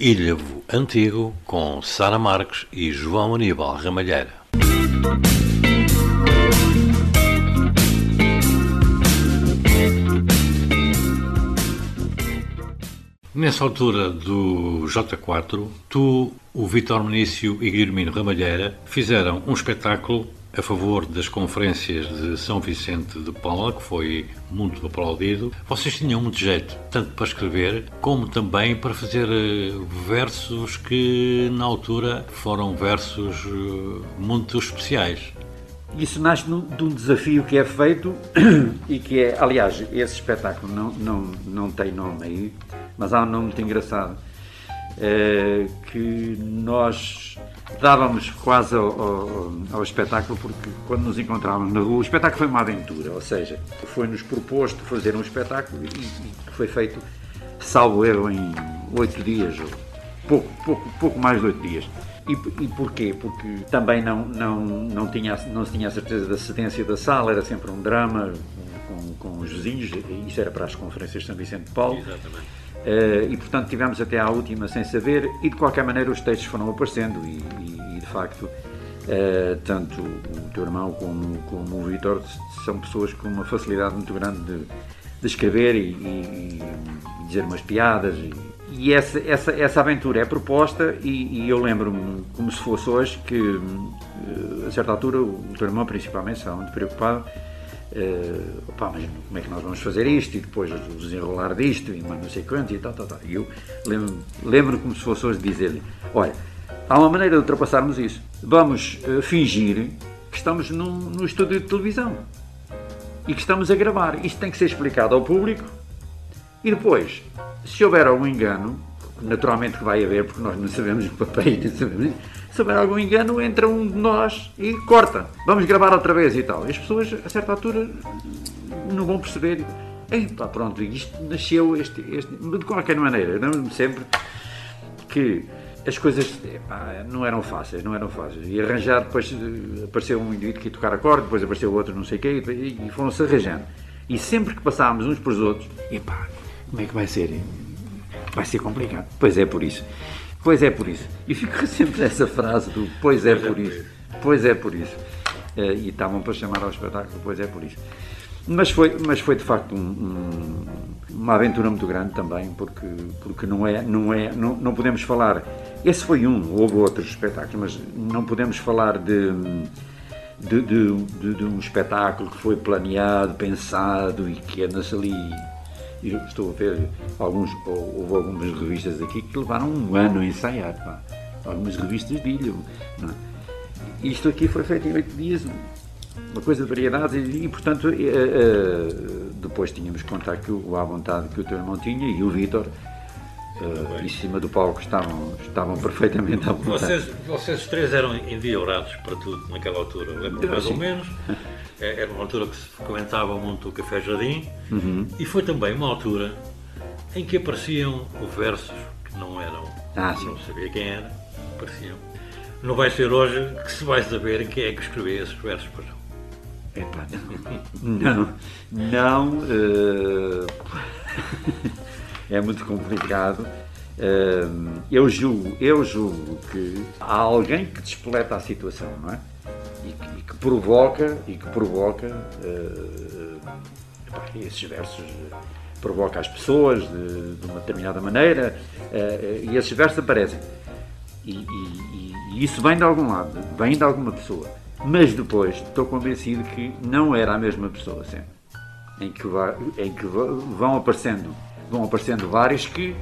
Ilhavo Antigo com Sara Marques e João Aníbal Ramalheira. Nessa altura do J4, tu, o Vitor Menício e Guilhermino Ramalheira fizeram um espetáculo a favor das conferências de São Vicente de Paula, que foi muito aplaudido. Vocês tinham muito jeito, tanto para escrever, como também para fazer eh, versos que, na altura, foram versos eh, muito especiais. Isso nasce de um desafio que é feito e que é, aliás, esse espetáculo não, não, não tem nome aí, mas há um nome muito engraçado, que nós dávamos quase ao, ao, ao, espetáculo, porque quando nos encontrávamos na rua, o espetáculo foi uma aventura, ou seja, foi-nos proposto fazer um espetáculo e, foi feito, salvo erro, em oito dias, ou pouco, pouco, pouco mais de oito dias. E, e porquê? Porque também não, não, não, tinha, não se tinha a certeza da cedência da sala, era sempre um drama com, com os vizinhos, isso era para as conferências de São Vicente de Paulo. Exatamente e portanto tivemos até à última sem saber e de qualquer maneira os textos foram aparecendo e, e, e de facto uh, tanto o teu irmão como, como o Vitor são pessoas com uma facilidade muito grande de, de escrever e, e, dizer umas piadas e, essa, essa, essa aventura é proposta e, eu lembro-me como se fosse hoje que uh, a certa altura o teu irmão principalmente estava muito preocupado Uh, opá, mas como é que nós vamos fazer isto e depois o desenrolar disto e não sei quanto e tal, tal, tal. E eu lembro, lembro como se fosse hoje dizer-lhe: olha, há uma maneira de ultrapassarmos isso. Vamos uh, fingir que estamos num, num estúdio de televisão e que estamos a gravar. Isto tem que ser explicado ao público e depois, se houver algum engano, naturalmente que vai haver, porque nós não sabemos o papel, não sabemos se houver algum engano, entra um de nós e corta. Vamos gravar outra vez e tal. E as pessoas, a certa altura, não vão perceber. Epa, pronto, isto nasceu este, este, de qualquer maneira. Lembro-me sempre que as coisas epá, não eram fáceis, não eram fáceis. E arranjar, depois apareceu um indivíduo que ia tocar acorde, depois apareceu outro, não sei o quê, e, e foram-se arranjando. E sempre que passávamos uns para os outros, epá, como é que vai ser? Vai ser complicado. Pois é, por isso. Pois é por isso. E fica sempre essa frase do pois é, por, isso. Pois é por isso. Uh, e estavam para chamar ao espetáculo, pois é por isso. Mas foi, mas foi de facto um, um, uma aventura muito grande também, porque, porque não é, não é, não, não podemos falar. Esse foi um, houve outros espetáculos, mas não podemos falar de, de, de, de, de um espetáculo que foi planeado, pensado e que anda-se ali e estou a ver alguns, houve algumas revistas aqui que levaram um ano a ensaiar, pá. algumas revistas de ilha. Não é? Isto aqui foi feito em oito dias, uma coisa de variedade, e, portanto uh, uh, depois tínhamos que contar que o, à vontade que o teu irmão tinha e o Vítor. Uh, em cima do palco estavam, estavam perfeitamente à vontade. Vocês, vocês três eram enviorados para tudo naquela altura, lembro mais ou menos. É, era uma altura que se frequentava muito o Café Jardim uhum. e foi também uma altura em que apareciam versos que não eram, ah, não sabia quem era, apareciam. Não vai ser hoje que se vai saber quem é que escreveu esses versos, pois não. Epá, não, não, uh... é muito complicado. Uh, eu julgo, eu julgo que há alguém que despoleta a situação, não é? E que, e que provoca e que provoca uh, esses versos provoca as pessoas de, de uma determinada maneira uh, e esses versos aparecem. E, e, e, isso vem de algum lado vem de alguma pessoa. Mas depois estou convencido que não era a mesma pessoa sempre. Em que, em que vão aparecendo vão aparecendo vários que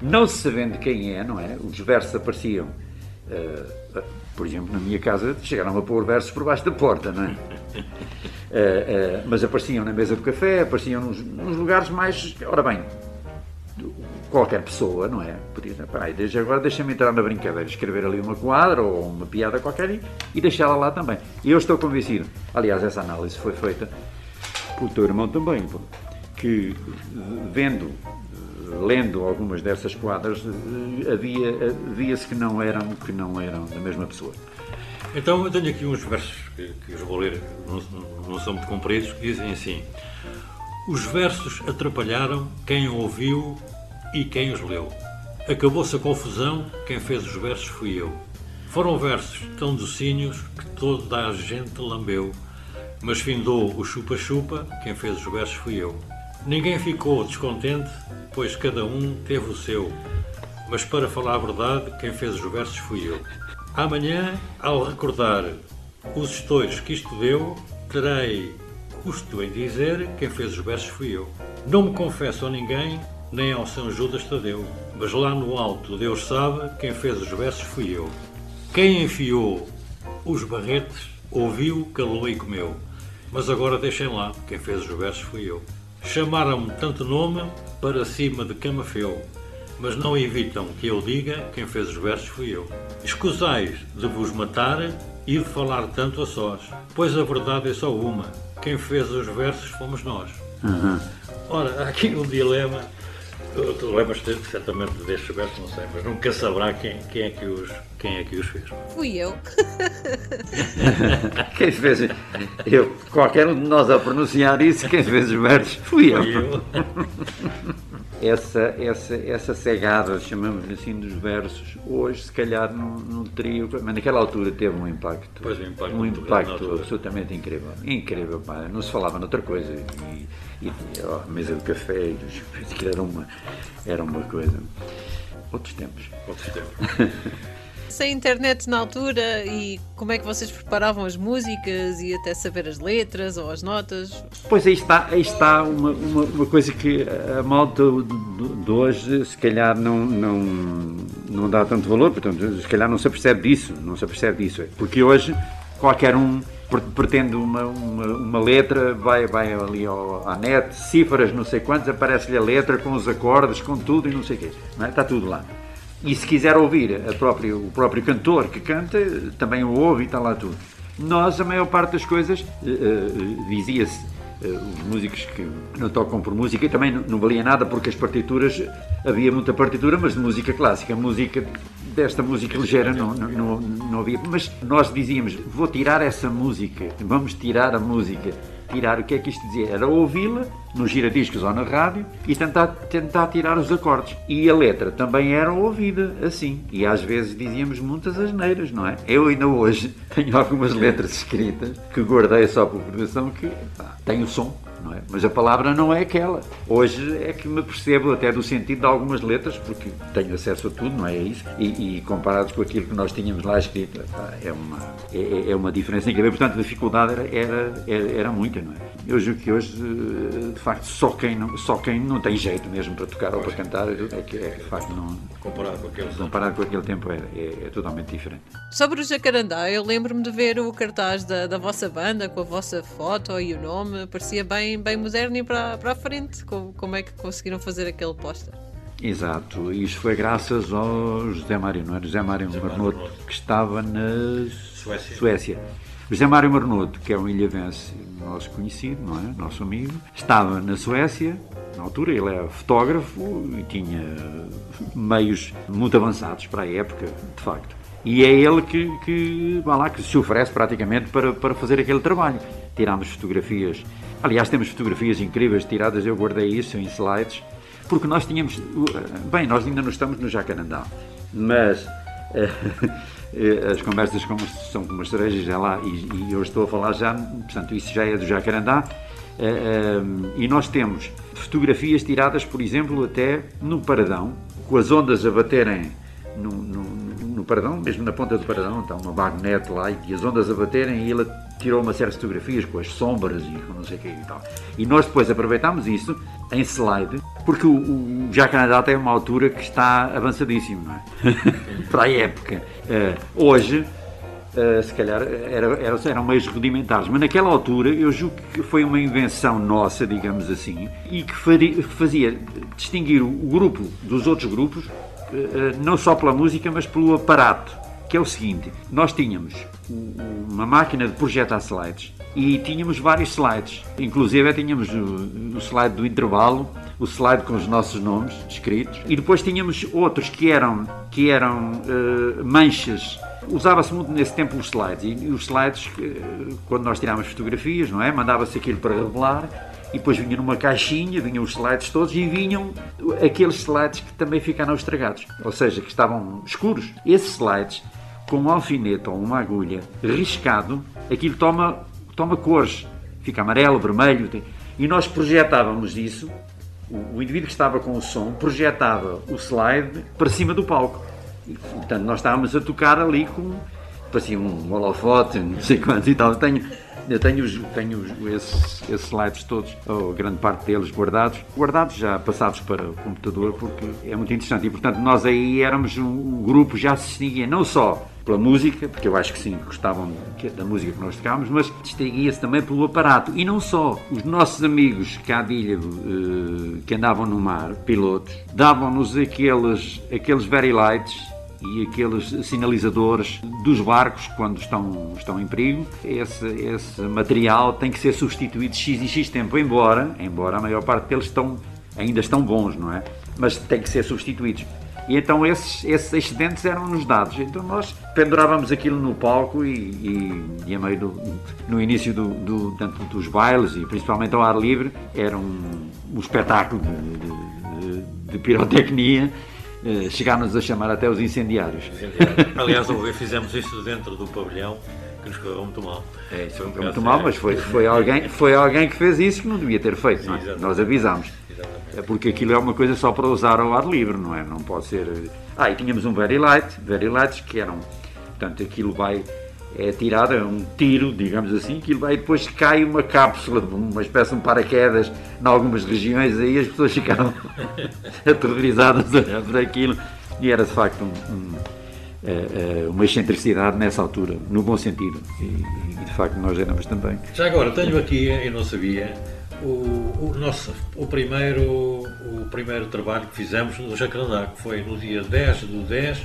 não se sabendo quem é não é? Os versos apareciam uh, por exemplo, na minha casa chegaram a pôr versos por baixo da porta, não é? uh, uh, mas apareciam na mesa do café, apareciam nos, nos, lugares mais. Ora bem, qualquer pessoa, não é? Podia dizer, peraí, desde agora deixa-me entrar na brincadeira, escrever ali uma quadra ou uma piada qualquer e, e deixá-la lá também. E eu estou convencido, aliás, essa análise foi feita pelo teu irmão também, que vendo lendo algumas dessas quadras, eh, havia, via-se que não eram que não eram da mesma pessoa. Então eu tenho aqui uns versos que, que os vou ler, não, não são muito compridos, que dizem assim: Os versos atrapalharam quem ouviu e quem os leu. Acabou-se a confusão, quem fez os versos fui eu. Foram versos tão docinhos que toda a gente lambeu, mas findou o chupa-chupa, quem fez os versos fui eu. Ninguém ficou descontente, pois cada um teve o seu, mas para falar a verdade, quem fez os versos fui eu. Amanhã, ao recordar os estoiros que isto deu, terei custo em dizer quem fez os versos fui eu. Não me confesso a ninguém, nem ao São Judas Tadeu, mas lá no alto Deus sabe quem fez os versos fui eu. Quem enfiou os barretes ouviu, calou e comeu. Mas agora deixem lá, quem fez os versos fui eu. Chamaram-me tanto nome para cima de camafeu, mas não evitam que eu diga quem fez os versos fui eu. Escusais de vos matar e de falar tanto a sós, pois a verdade é só uma: quem fez os versos fomos nós. Uhum. Ora, há aqui um dilema Tu lembras certamente destes versos, não sei, mas nunca saberá quem, quem, é que os, quem é que os fez. Fui eu. quem fez? Eu, qualquer um de nós a pronunciar isso, quem fez os versos, fui eu. Fui eu. essa, essa, essa cegada, chamamos-lhe assim, dos versos, hoje, se calhar, não, não teria. Mas naquela altura teve um impacto. Pois, um impacto, um impacto absolutamente incrível. Incrível, pá. Não se falava noutra coisa. E, e a mesa do café, e era uma, era uma coisa. Outros tempos. Outros tempos. Sem internet na altura e como é que vocês preparavam as músicas e até saber as letras ou as notas? Pois aí está, aí está uma, uma, uma coisa que a malta de hoje se calhar não, não, não dá tanto valor, portanto, se calhar não se apercebe disso, não se apercebe disso. Porque hoje qualquer um pretende uma, uma, uma, letra, vai, vai ali ao, à net, cifras não sei quantos, aparece-lhe a letra com os acordes, com tudo e não sei o quê. Não é? Está tudo lá. E se quiser ouvir própria, o próprio cantor que canta, também o ouve e está lá tudo. Nós, a maior parte das coisas, uh, dizia-se, uh, os músicos que não tocam por música, e também não, não, valia nada porque as partituras, havia muita partitura, mas de música clássica, música desta música ligeira não, não, não, havia. Mas nós dizíamos, vou tirar essa música, vamos tirar a música tirar o que é que isto dizia? Era ouvi-la nos giradiscos ou na rádio e tentar, tentar tirar os acordes. E a letra também era ouvida assim. E às vezes dizíamos muitas asneiras, não é? Eu ainda hoje tenho algumas letras escritas que guardei só por produção que pá, tem o som não é? Mas a palavra não é aquela. Hoje é que me percebo até do sentido de algumas letras, porque tenho acesso a tudo, não é isso? E, e comparados com aquilo que nós tínhamos lá escrito, é uma, é, é uma diferença incrível. Portanto, a dificuldade era, era, era, era muita, não é? Eu julgo que hoje, eh, de facto, só quem não, só quem não tem jeito mesmo para tocar ou para cantar é que, é, de facto, não. Comparado com aquele, comparado com aquele tempo, é, é, é totalmente diferente. Sobre o Jacarandá, eu lembro-me de ver o cartaz da, da vossa banda com a vossa foto e o nome, parecia bem, bem moderno e para, para a frente. Como, como é que conseguiram fazer aquele póster? Exato, isto foi graças ao José Mário, não é? José Mário Marnoto, que estava na Suécia. Suécia. José Mário Marnoto, que é um ilhavense nosso conhecido, não é? Nosso amigo, estava na Suécia, na altura ele é fotógrafo e tinha meios muito avançados para a época, de facto. E é ele que, que, lá, que se oferece praticamente para, para fazer aquele trabalho. Tirámos fotografias, aliás, temos fotografias incríveis tiradas, eu guardei isso em slides, porque nós tínhamos, bem, nós ainda não estamos no Jacarandá, mas Eh, as conversas como, são como as cerejas, é lá, e, e, eu estou a falar já, portanto, isso já é do Jacarandá, e nós temos fotografias tiradas, por exemplo, até no Paradão, com as ondas a baterem no, no, no Paradão, mesmo na ponta do Paradão, está uma bagnete lá, e as ondas a baterem, e ele tirou uma série de fotografias com as sombras e com não sei o que e tal. E nós depois aproveitámos isso em slide, porque o, o Jacarandá tem uma altura que está avançadíssimo, não é? Para a época. Uh, hoje, uh, se calhar, era, era, eram meios rudimentares, mas naquela altura eu julgo que foi uma invenção nossa, digamos assim, e que faria, fazia distinguir o grupo dos outros grupos, uh, não só pela música, mas pelo aparato que é o seguinte: nós tínhamos uma máquina de projetar slides e tínhamos vários slides. Inclusive tínhamos o, slide do intervalo, o slide com os nossos nomes escritos e depois tínhamos outros que eram que eram uh, manchas. Usava-se muito nesse tempo os slides e os slides quando nós tirávamos fotografias, não é, mandava-se aquilo para revelar e depois vinha numa caixinha, vinham os slides todos e vinham aqueles slides que também ficaram estragados, ou seja, que estavam escuros. Esses slides, com um alfinete ou uma agulha riscado, aquilo toma, toma cores, fica amarelo, vermelho, e nós projetávamos isso. O, o indivíduo que estava com o som projetava o slide para cima do palco. E, portanto, nós estávamos a tocar ali com parecia um holofote, não sei quantos e tal. Tenho, eu tenho, tenho esses, esses slides todos, ou grande parte deles, guardados, guardados já passados para o computador, porque é muito interessante. E, portanto, nós aí éramos um, um grupo, já se não só pela música, porque eu acho que sim, gostavam da música que nós tocávamos, mas distinguia-se também pelo aparato. E não só. Os nossos amigos de Ilha, uh, que andavam no mar, pilotos, davam-nos aqueles, aqueles very lights e aqueles sinalizadores dos barcos quando estão, estão em perigo. Esse, esse material tem que ser substituído X e X tempo, embora, embora a maior parte deles estão, ainda estão bons, não é? Mas tem que ser substituídos. E então esses, esses excedentes eram-nos dados. Então nós pendurávamos aquilo no palco e, e, e a meio do, no início do, do, dos bailes e principalmente ao ar livre, era um, um espetáculo de, de, de pirotecnia eh, chegámos a chamar até os incendiários. incendiários. Aliás, fizemos isso dentro do pavilhão, que nos correu muito mal. É, isso foi muito mal, mas foi, foi, alguém, foi alguém que fez isso que não devia ter feito, Sim, é? Nós avisámos. É porque aquilo é uma coisa só para usar ao ar livre, não é? Não pode ser. Eh, ah, e tínhamos um very light, very lights que eram. Portanto, aquilo vai é tirada, é um tiro, digamos assim, que vai depois cai uma cápsula, uma espécie de um paraquedas em algumas regiões, aí as pessoas ficaram aterrorizadas por aquilo. E era de facto um, um, é, é, uma excentricidade nessa altura, no bom sentido. E, e, de facto nós éramos também. Já agora, tenho aqui, eu não sabia, o, o, nosso, o, primeiro, o primeiro trabalho que fizemos no Jacarandá, que foi no dia 10 de 10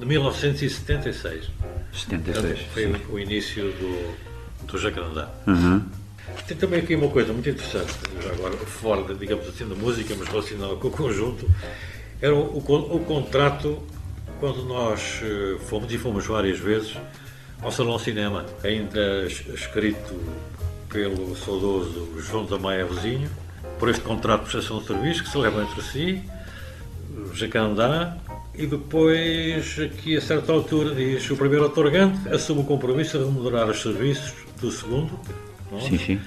de 1976. 76. Foi sim. o início do, do Jacarandá. Uhum. Tem também aqui uma coisa muito interessante, agora fora, digamos assim, da música, mas relacionada com o conjunto, era o, o, o contrato quando nós eh, fomos, e fomos várias vezes, ao Salão Cinema, ainda escrito pelo saudoso João da Maia Vizinho, por este contrato de prestação de serviço que se levam entre si, o Jacarandá, e depois, aqui a certa altura, diz o primeiro otorgante assume o compromisso de remunerar os serviços do segundo, sim, sim.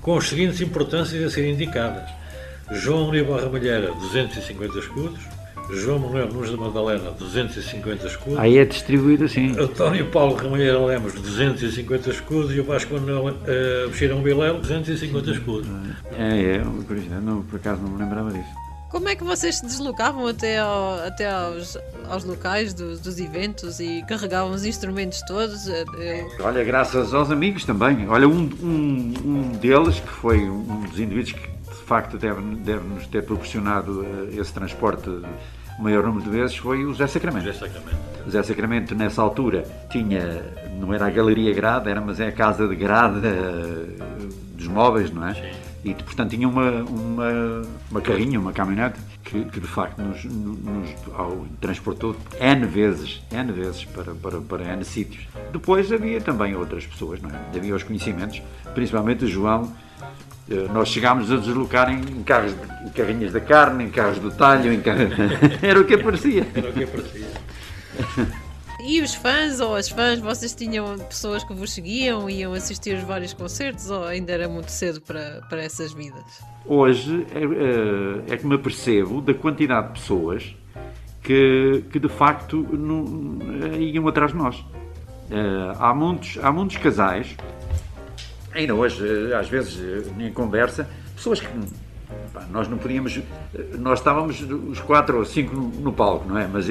com as seguintes importâncias a serem indicadas. João Aníbal Ramalheira, 250 escudos. João Manuel Nunes da Madalena, 250 escudos. Aí é distribuído assim. António Paulo Ramalheira Lemos, 250 escudos. E o Vasco Manuel uh, Bexirão Vilela, 250 escudos. É, é, por, não, por acaso não me lembrava disso. Como é que vocês se deslocavam até, ao, até aos, aos locais dos, dos, eventos e carregavam os instrumentos todos? Eu... Olha, graças aos amigos também. Olha, um, um, um deles, que foi um dos indivíduos que facto deve, deve nos ter proporcionado uh, esse transporte o maior número de vezes, foi o Zé Sacramento. José Sacramento. O Zé Sacramento, nessa altura, tinha, não era a Galeria Grada, era, mas é a casa de grada uh, dos móveis, não é? Sim e portanto tinha uma, uma, uma carrinha, uma caminhonete que, que de facto nos, nos ao, transportou N vezes, N vezes para, para, para N sítios. Depois havia também outras pessoas, não é? havia os conhecimentos, principalmente o João. Eh, nós chegámos a deslocar em carros, em carrinhas da carne, em carros do talho, em carros... era o que aparecia. Era o que aparecia. E os fãs ou as fãs, vocês tinham pessoas que vos seguiam, iam assistir os vários concertos ou ainda era muito cedo para, para essas vidas? Hoje é, é, é que me apercebo da quantidade de pessoas que, que de facto não, iam atrás de nós. Há, muitos, há muitos casais, ainda hoje, às vezes, em conversa, pessoas que pá, nós não podíamos. Nós estávamos os quatro ou cinco no, no palco, não é? Mas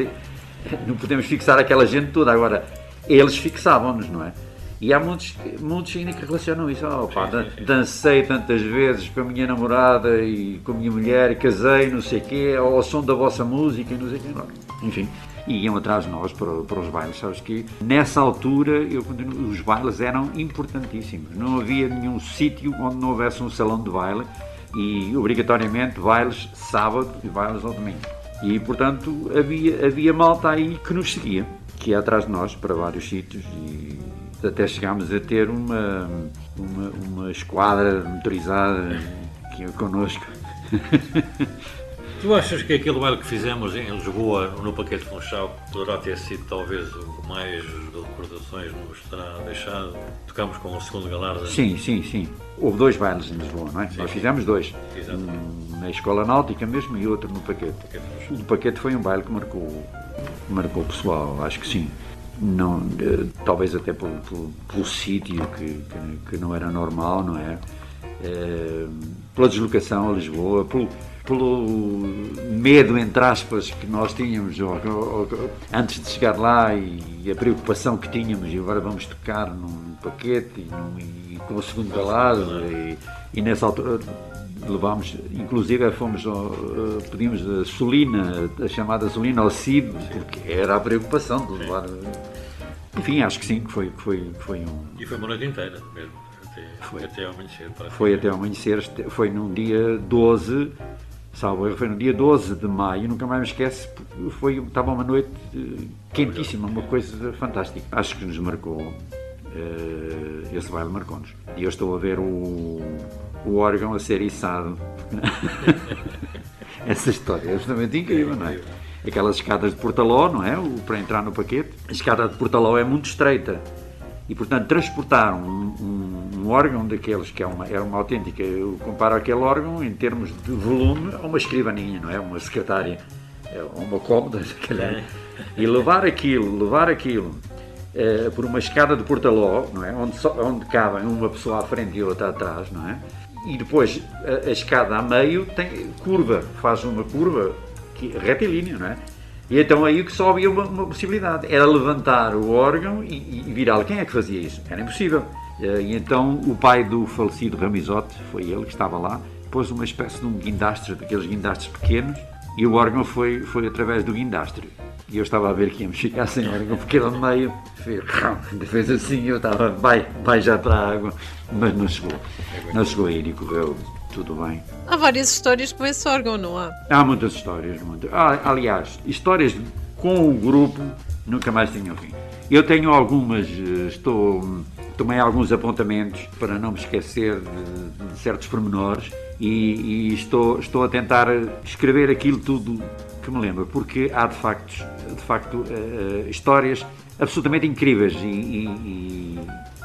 não podemos fixar aquela gente toda. Agora, eles fixavam-nos, não é? E há muitos, muitos ainda que relacionam isso. Oh, pá, dancei tantas vezes com a minha namorada e com a minha mulher, casei, não sei o quê, ao som da vossa música, não sei o quê. Enfim, e iam atrás de nós para, para os bailes. Sabes que nessa altura eu continuo, os bailes eram importantíssimos. Não havia nenhum sítio onde não houvesse um salão de baile e obrigatoriamente bailes sábado e bailes ao domingo. E, portanto, havia, havia malta aí que nos seguia, que ia atrás de nós para vários sítios e até chegámos a ter uma, uma, uma esquadra motorizada aqui connosco. Tu achas que aquele baile que fizemos em Lisboa, no Paquete Funchal, poderá ter sido talvez o mais de recordações nos terá deixado? Tocamos com o segundo galardo. Sim, sim, sim. Houve dois bailes em Lisboa, não é? Sim, Nós fizemos dois. Exatamente. Um na Escola Náutica mesmo e outro no Paquete. O do Paquete foi um baile que marcou, marcou o pessoal, acho que sim. Não, eh, talvez até pelo, pelo, pelo sítio que, que, que não era normal, não é? Eh, pela deslocação a Lisboa, pelo, pelo medo, entre aspas, que nós tínhamos ou- ou- ou- antes de chegar lá e a preocupação que tínhamos, e agora vamos tocar num paquete e, num- e com o segundo galado, e, e nessa altura levámos, inclusive fomos, eh, pedimos a Solina, a chamada Solina ao CID, porque era a preocupação de levar. Enfim, acho que sim, que foi, foi, foi um. E foi uma noite inteira mesmo, até, Foi. até ao amanhecer. Foi até ao amanhecer, foi num dia 12, salvo erro, foi no dia 12 de maio, nunca mais me esquece, foi, estava uma noite eh, quentíssima, uma coisa fantástica. Acho que nos marcou, eh, esse baile marcou-nos. E eu estou a ver o, o órgão a ser içado. Essa história é absolutamente incrível, não é? Aquelas escadas de Portaló, não é? O, para entrar no paquete. A escada de Portaló é muito estreita. E, portanto, transportar um, um- um órgão daqueles que é uma, era uma autêntica. Eu comparo aquele órgão em termos de volume a uma escrivaninha, não é? Uma secretária, é uma cómoda, se calhar. E levar aquilo, levar aquilo eh, por uma escada de Portaló, não é? Onde, só, onde cabem uma pessoa à frente e outra atrás, não é? E depois a, a escada a meio tem curva, faz uma curva que, retilínea, não é? E então aí que só havia uma, uma possibilidade, era levantar o órgão e, e virá-lo. Quem é que fazia isso? Era impossível. Eh, E então o pai do falecido Ramizote, foi ele que estava lá, pôs uma espécie de um guindastre, daqueles guindastres pequenos, e o órgão foi, foi através do guindastre. E eu estava a ver que íamos ficar sem órgão, porque ele no meio fez, fez assim, eu estava, vai, vai já para a água, mas não chegou. Não chegou a ir e correu tudo bem. Há várias histórias com esse órgão, não há? Há muitas histórias. Muitas. Ah, aliás, histórias com o grupo nunca mais tinham fim. Eu tenho algumas, eh, estou, tomei alguns apontamentos para não me esquecer de, de certos pormenores e, e estou, estou a tentar escrever aquilo tudo que me lembro, porque há de facto, de facto eh, histórias absolutamente incríveis e, e- e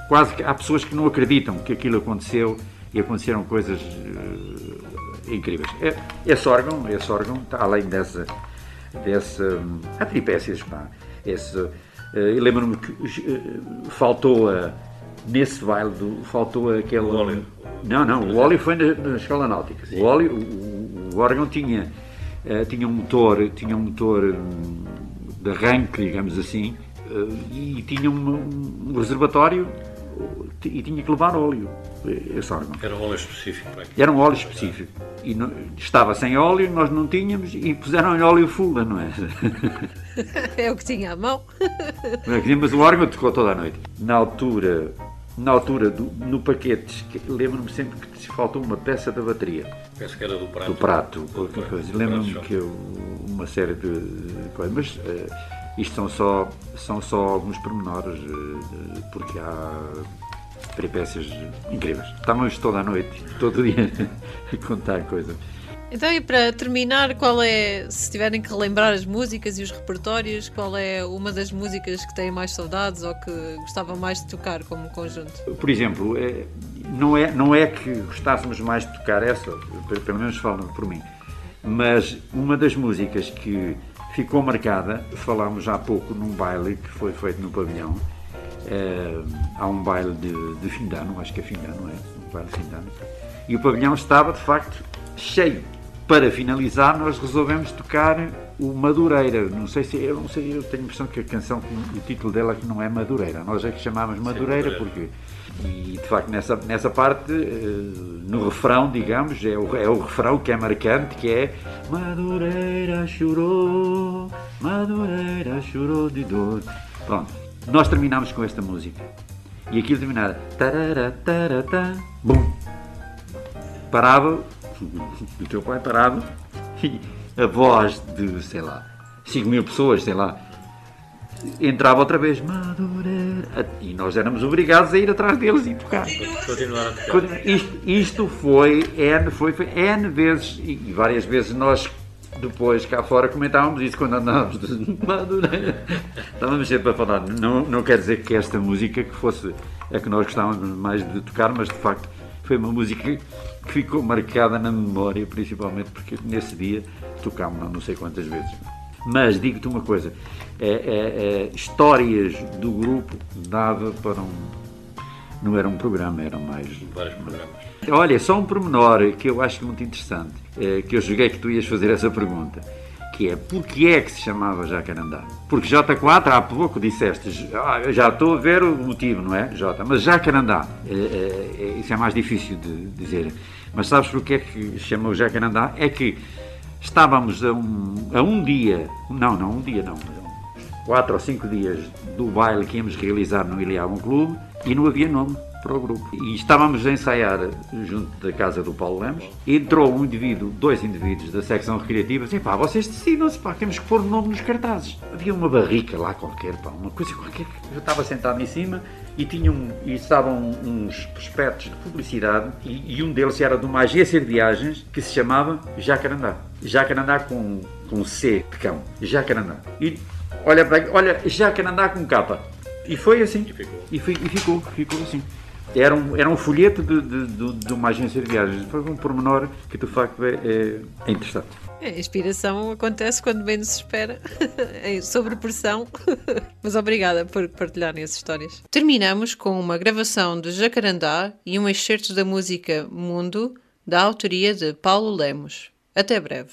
quase que há pessoas que não acreditam que aquilo aconteceu e aconteceram coisas eh, incríveis. É, esse órgão, esse órgão, além dessa, dessa hum, há tripécias, pá, esse, eu lembro-me que faltou a, nesse baile, do, faltou aquele... O óleo. Não, não, o óleo foi na, na escola náutica. O óleo, o, o- órgão tinha, eh, tinha um motor, tinha um motor hum, de arranque, digamos assim, eh, e tinha um, um reservatório eh, e tinha que levar óleo, esse órgão. Era um óleo específico para aquilo. Era um óleo específico. E não- estava sem óleo, nós não tínhamos, e puseram-lhe óleo fulla, não é? É o que tinha à mão. Mas o órgão tocou toda a noite. Na altura, na altura do, no paquete, que- lembro-me sempre que faltou uma peça da bateria, Penso que era do prato. do prato, qualquer coisa. Lembro-me que eu, uma série de coisas, mas eh, isto são só, são só alguns pormenores, eh, porque há peripécias incríveis. Estávamos toda a noite, todo dia, a contar coisas. Então, e para terminar, qual é, se tiverem que relembrar as músicas e os repertórios, qual é uma das músicas que têm mais saudades ou que gostavam mais de tocar como conjunto? Por exemplo, eh, não é, não é que gostássemos mais de tocar essa, pe- pelo menos falam por mim, mas uma das músicas que ficou marcada, falámos há pouco num baile que foi feito no pavilhão, eh, há um baile de, de fim de ano, acho que é fim de ano, é? Um baile de fim de ano, e o pavilhão estava de facto cheio. Para finalizar, nós resolvemos tocar o Madureira. Não sei se eu não sei, eu tenho a impressão que a canção, o título dela é não é Madureira. Nós é que chamamos Madureira Madureira. porque e de facto nessa, nessa parte, eh, no refrão, digamos, é o, é o refrão que é marcante, que é Madureira chorou, Madureira chorou de dor. Pronto, nós terminamos com esta música. E aquilo terminava tarara, tarata, bum. Parava, o teu pai parava, e a voz de, sei lá, 5 mil pessoas, sei lá, entrava outra vez Madureira e nós éramos obrigados a ir atrás deles e tocar. Continuar a tocar. Isto, isto foi, N, foi, foi N vezes e várias vezes nós depois cá fora comentávamos isso quando andávamos de Madureira. Estávamos sempre a falar. Não, não quer dizer que esta música que fosse a que nós gostávamos mais de tocar, mas de facto foi uma música que ficou marcada na memória, principalmente porque nesse dia tocámos não sei quantas vezes. Mas digo-te uma coisa: é, é, é, histórias do grupo dava para um. Não era um programa, eram mais. Vários programas. Olha, só um pormenor que eu acho muito interessante, é, que eu joguei que tu ias fazer essa pergunta, que é porquê é que se chamava Jacarandá? Porque J4, há pouco disseste, ah, já estou a ver o motivo, não é, J? Mas Jacarandá, é, é, isso é mais difícil de dizer. Mas sabes porquê é que se chamou Jacarandá? É que estávamos a um, a um dia, não, não, um dia não, quatro ou cinco dias do baile que íamos realizar no Iliabum Clube e não havia nome para o grupo. E estávamos a ensaiar junto da casa do Paulo Lemos. Entrou um indivíduo, dois indivíduos da secção recreativa, assim, pá, vocês decidam-se, pá, temos que pôr o nome nos cartazes. Havia uma barrica lá qualquer, pá, uma coisa qualquer. Eu estava sentado em cima e, tinham, e estavam uns prospectos de publicidade e, e, um deles era de uma agência de viagens que se chamava Jacarandá. Jacarandá com, com C de cão. Jacarandá. E olha, olha Jacarandá com capa. E foi assim. E ficou. E, foi, e ficou, ficou assim. Era um, era um folheto de, de, de, de uma agência de viagens. Foi um pormenor que de facto é, é, é interessante. A inspiração acontece quando bem nos espera, sobre pressão. Mas obrigada por partilharem as histórias. Terminamos com uma gravação de Jacarandá e um excerto da música Mundo, da autoria de Paulo Lemos. Até breve.